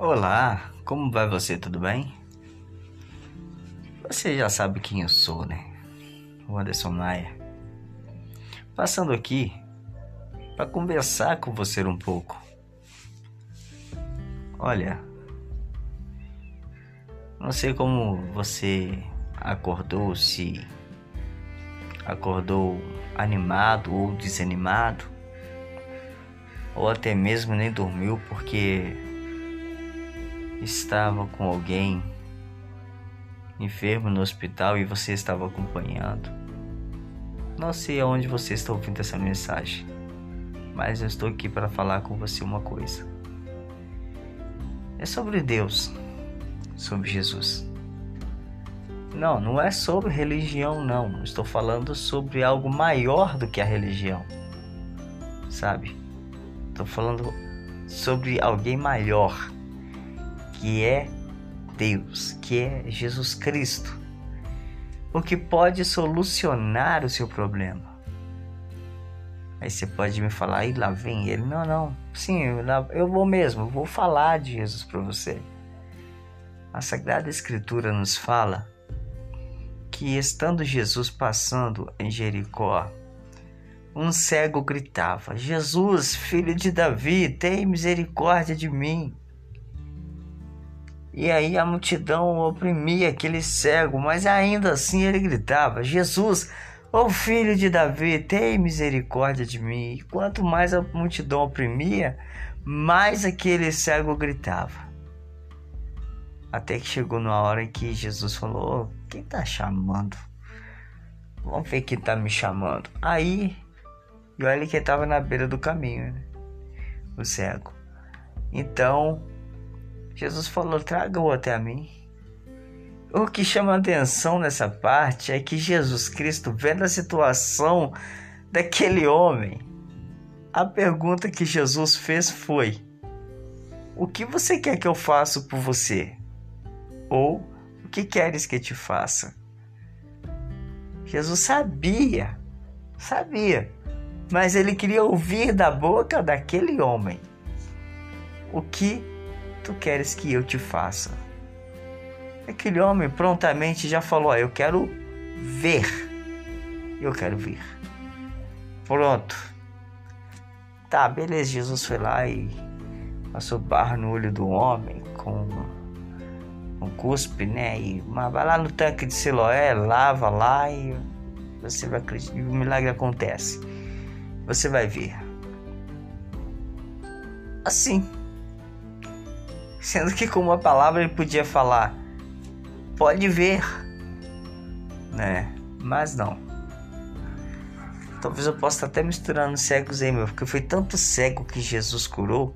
Olá, como vai você? Tudo bem? Você já sabe quem eu sou, né? O Anderson Maia. Passando aqui para conversar com você um pouco. Olha, não sei como você acordou, se acordou animado ou desanimado, ou até mesmo nem dormiu porque estava com alguém enfermo no hospital e você estava acompanhando. Não sei aonde você está ouvindo essa mensagem, mas eu estou aqui para falar com você uma coisa. É sobre Deus, sobre Jesus. Não, não é sobre religião, não. Estou falando sobre algo maior do que a religião, sabe? Estou falando sobre alguém maior que é Deus, que é Jesus Cristo, o que pode solucionar o seu problema. Aí você pode me falar, e lá vem ele. Não, não, sim, eu vou mesmo, vou falar de Jesus para você. A Sagrada Escritura nos fala que, estando Jesus passando em Jericó, um cego gritava: Jesus, filho de Davi, tem misericórdia de mim. E aí a multidão oprimia aquele cego, mas ainda assim ele gritava: Jesus, ó filho de Davi, tem misericórdia de mim. E quanto mais a multidão oprimia, mais aquele cego gritava. Até que chegou na hora que Jesus falou: Quem está chamando? Vamos ver quem está me chamando. Aí, e olha que estava na beira do caminho, né? o cego. Então, Jesus falou: traga-o até a mim. O que chama atenção nessa parte é que Jesus Cristo, vendo a situação daquele homem, a pergunta que Jesus fez foi: O que você quer que eu faça por você? Ou o que queres que te faça? Jesus sabia, sabia, mas ele queria ouvir da boca daquele homem o que tu queres que eu te faça? Aquele homem prontamente já falou: Eu quero ver. Eu quero ver. Pronto. Tá, beleza. Jesus foi lá e passou barro no olho do homem com um cuspe, né? E vai lá no tanque de Siloé, lava lá e você vai acreditar. E o milagre acontece. Você vai ver. Assim Sendo que com uma palavra ele podia falar, pode ver, né? Mas não. Talvez eu possa até misturando cegos aí, meu, porque foi tanto cego que Jesus curou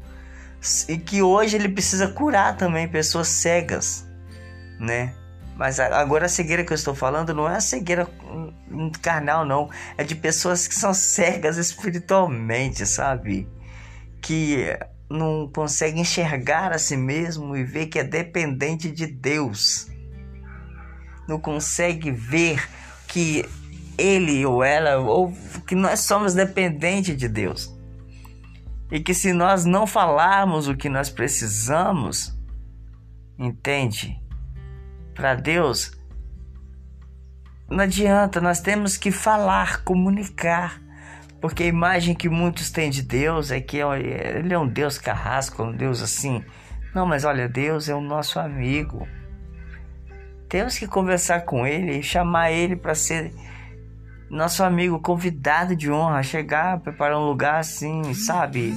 e que hoje ele precisa curar também pessoas cegas, né? Mas agora a cegueira que eu estou falando não é a cegueira carnal, não. É de pessoas que são cegas espiritualmente, sabe? Que não consegue enxergar a si mesmo e ver que é dependente de Deus. Não consegue ver que ele ou ela, ou que nós somos dependentes de Deus. E que se nós não falarmos o que nós precisamos, entende? Para Deus, não adianta, nós temos que falar, comunicar. Porque a imagem que muitos têm de Deus é que ele é um Deus carrasco, um Deus assim. Não, mas olha, Deus é o nosso amigo. Temos que conversar com ele chamar ele para ser nosso amigo, convidado de honra, chegar, preparar um lugar assim, sabe?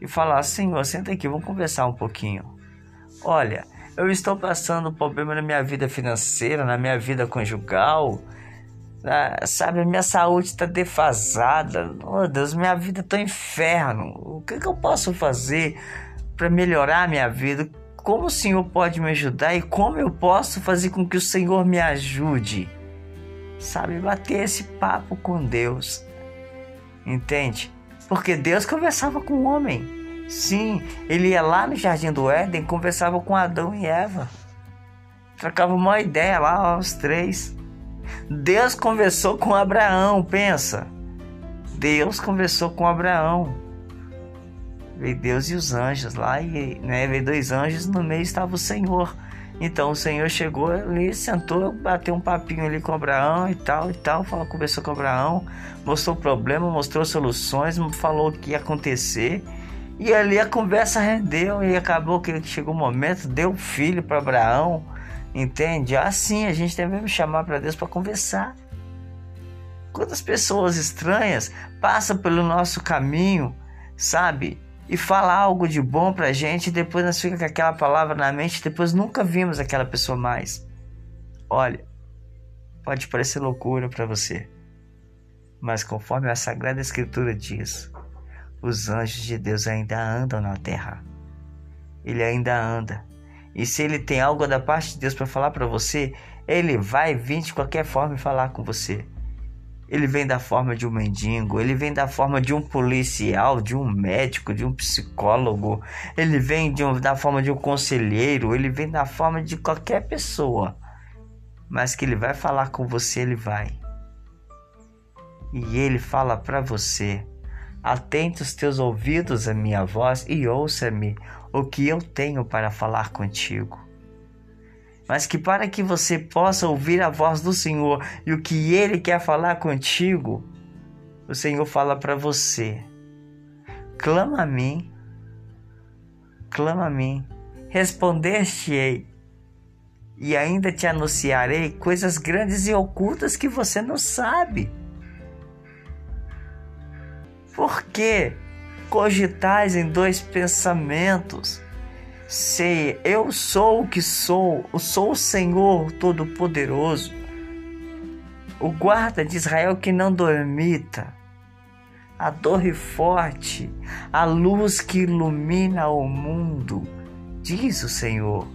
E falar: Senhor, senta aqui, vamos conversar um pouquinho. Olha, eu estou passando um problema na minha vida financeira, na minha vida conjugal sabe, minha saúde está defasada. Oh Deus, minha vida está um inferno. O que, que eu posso fazer para melhorar a minha vida? Como o Senhor pode me ajudar e como eu posso fazer com que o Senhor me ajude? Sabe, bater esse papo com Deus. Entende? Porque Deus conversava com o homem. Sim, ele ia lá no jardim do Éden, conversava com Adão e Eva. Trocava uma ideia lá, os três. Deus conversou com Abraão, pensa. Deus conversou com Abraão. Veio Deus e os anjos lá, e né, veio dois anjos, no meio estava o Senhor. Então o Senhor chegou ali, sentou, bateu um papinho ali com Abraão e tal e tal, falou, conversou com Abraão, mostrou o problema, mostrou soluções, falou o que ia acontecer. E ali a conversa rendeu e acabou que chegou o momento, deu filho para Abraão, entende? Assim a gente deve chamar para Deus para conversar. Quantas pessoas estranhas passam pelo nosso caminho, sabe? E fala algo de bom pra gente e depois nós fica com aquela palavra na mente depois nunca vimos aquela pessoa mais. Olha, pode parecer loucura para você, mas conforme a Sagrada Escritura diz, os anjos de Deus ainda andam na terra. Ele ainda anda. E se ele tem algo da parte de Deus para falar para você, ele vai vir de qualquer forma e falar com você. Ele vem da forma de um mendigo, ele vem da forma de um policial, de um médico, de um psicólogo, ele vem um, da forma de um conselheiro, ele vem da forma de qualquer pessoa. Mas que ele vai falar com você, ele vai. E ele fala para você: Atente os teus ouvidos à minha voz e ouça-me o que eu tenho para falar contigo. Mas que para que você possa ouvir a voz do Senhor e o que Ele quer falar contigo, o Senhor fala para você: clama a mim, clama a mim, respondeste-ei, e ainda te anunciarei coisas grandes e ocultas que você não sabe. Por que cogitais em dois pensamentos? Se eu sou o que sou, sou o Senhor Todo-Poderoso, o guarda de Israel que não dormita, a torre forte, a luz que ilumina o mundo, diz o Senhor.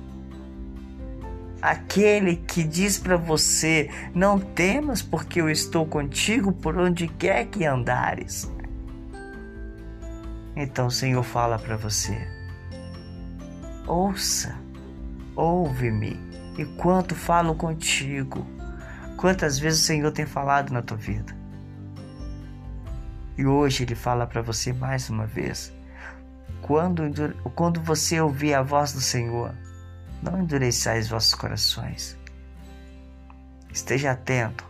Aquele que diz para você: Não temas, porque eu estou contigo por onde quer que andares. Então o Senhor fala para você: Ouça, ouve-me, e quanto falo contigo, quantas vezes o Senhor tem falado na tua vida. E hoje Ele fala para você mais uma vez: quando, quando você ouvir a voz do Senhor, não endureçais vossos corações. Esteja atento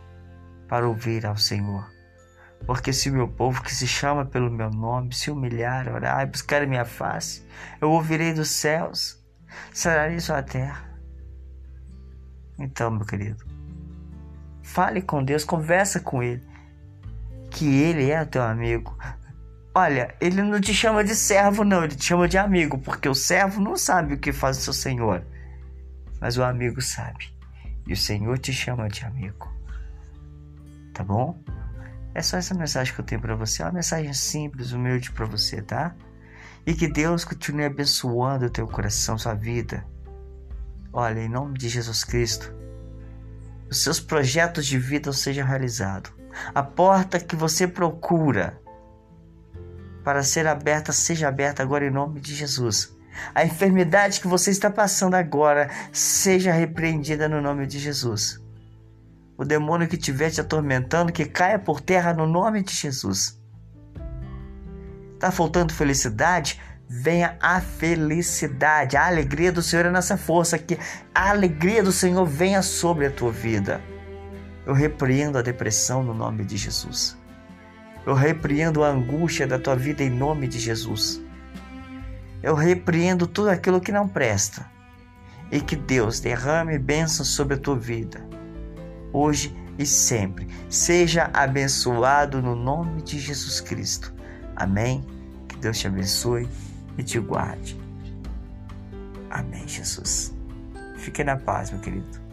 para ouvir ao Senhor. Porque se o meu povo que se chama pelo meu nome se humilhar, orar e buscar a minha face, eu ouvirei dos céus, sararei sua terra. Então, meu querido, fale com Deus, conversa com Ele, que Ele é teu amigo. Olha, Ele não te chama de servo, não, Ele te chama de amigo, porque o servo não sabe o que faz o seu Senhor, mas o amigo sabe, e o Senhor te chama de amigo. Tá bom? É só essa mensagem que eu tenho para você. É uma mensagem simples, humilde para você, tá? E que Deus continue abençoando o teu coração, sua vida. Olha, em nome de Jesus Cristo, os seus projetos de vida sejam realizados. A porta que você procura para ser aberta, seja aberta agora em nome de Jesus. A enfermidade que você está passando agora, seja repreendida no nome de Jesus o demônio que estiver te atormentando, que caia por terra no nome de Jesus. Tá faltando felicidade? Venha a felicidade, a alegria do Senhor é nossa força, que a alegria do Senhor venha sobre a tua vida. Eu repreendo a depressão no nome de Jesus. Eu repreendo a angústia da tua vida em nome de Jesus. Eu repreendo tudo aquilo que não presta. E que Deus derrame bênçãos sobre a tua vida hoje e sempre. Seja abençoado no nome de Jesus Cristo. Amém. Que Deus te abençoe e te guarde. Amém, Jesus. Fique na paz, meu querido.